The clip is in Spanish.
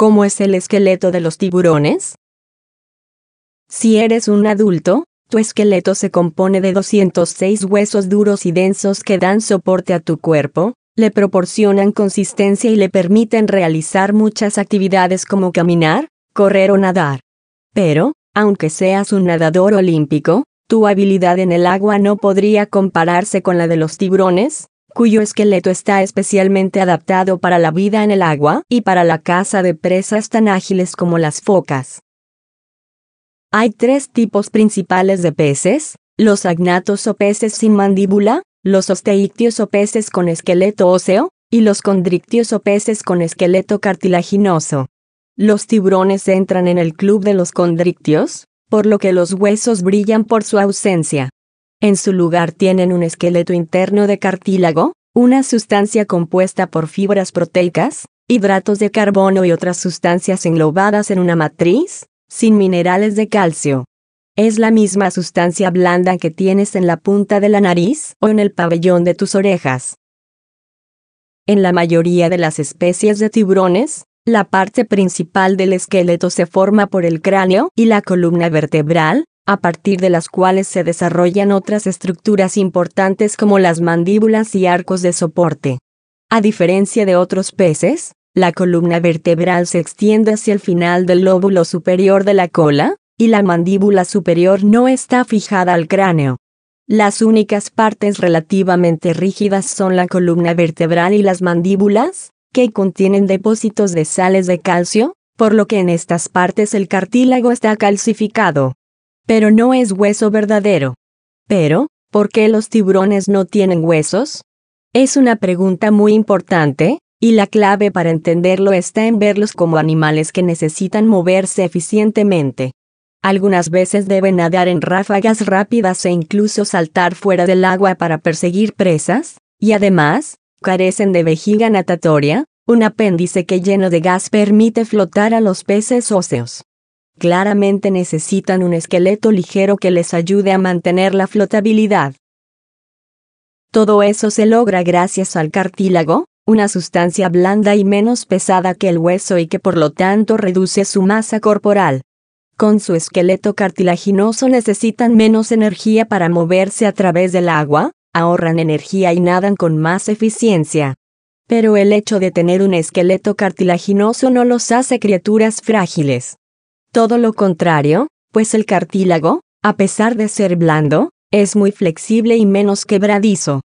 ¿Cómo es el esqueleto de los tiburones? Si eres un adulto, tu esqueleto se compone de 206 huesos duros y densos que dan soporte a tu cuerpo, le proporcionan consistencia y le permiten realizar muchas actividades como caminar, correr o nadar. Pero, aunque seas un nadador olímpico, tu habilidad en el agua no podría compararse con la de los tiburones, cuyo esqueleto está especialmente adaptado para la vida en el agua y para la caza de presas tan ágiles como las focas. Hay tres tipos principales de peces, los agnatos o peces sin mandíbula, los osteictios o peces con esqueleto óseo, y los condrictios o peces con esqueleto cartilaginoso. Los tiburones entran en el club de los condrictios, por lo que los huesos brillan por su ausencia. En su lugar tienen un esqueleto interno de cartílago, una sustancia compuesta por fibras proteicas, hidratos de carbono y otras sustancias englobadas en una matriz, sin minerales de calcio. Es la misma sustancia blanda que tienes en la punta de la nariz o en el pabellón de tus orejas. En la mayoría de las especies de tiburones, la parte principal del esqueleto se forma por el cráneo y la columna vertebral, a partir de las cuales se desarrollan otras estructuras importantes como las mandíbulas y arcos de soporte. A diferencia de otros peces, la columna vertebral se extiende hacia el final del lóbulo superior de la cola, y la mandíbula superior no está fijada al cráneo. Las únicas partes relativamente rígidas son la columna vertebral y las mandíbulas, que contienen depósitos de sales de calcio, por lo que en estas partes el cartílago está calcificado pero no es hueso verdadero. Pero, ¿por qué los tiburones no tienen huesos? Es una pregunta muy importante, y la clave para entenderlo está en verlos como animales que necesitan moverse eficientemente. Algunas veces deben nadar en ráfagas rápidas e incluso saltar fuera del agua para perseguir presas, y además, carecen de vejiga natatoria, un apéndice que lleno de gas permite flotar a los peces óseos claramente necesitan un esqueleto ligero que les ayude a mantener la flotabilidad. Todo eso se logra gracias al cartílago, una sustancia blanda y menos pesada que el hueso y que por lo tanto reduce su masa corporal. Con su esqueleto cartilaginoso necesitan menos energía para moverse a través del agua, ahorran energía y nadan con más eficiencia. Pero el hecho de tener un esqueleto cartilaginoso no los hace criaturas frágiles. Todo lo contrario, pues el cartílago, a pesar de ser blando, es muy flexible y menos quebradizo.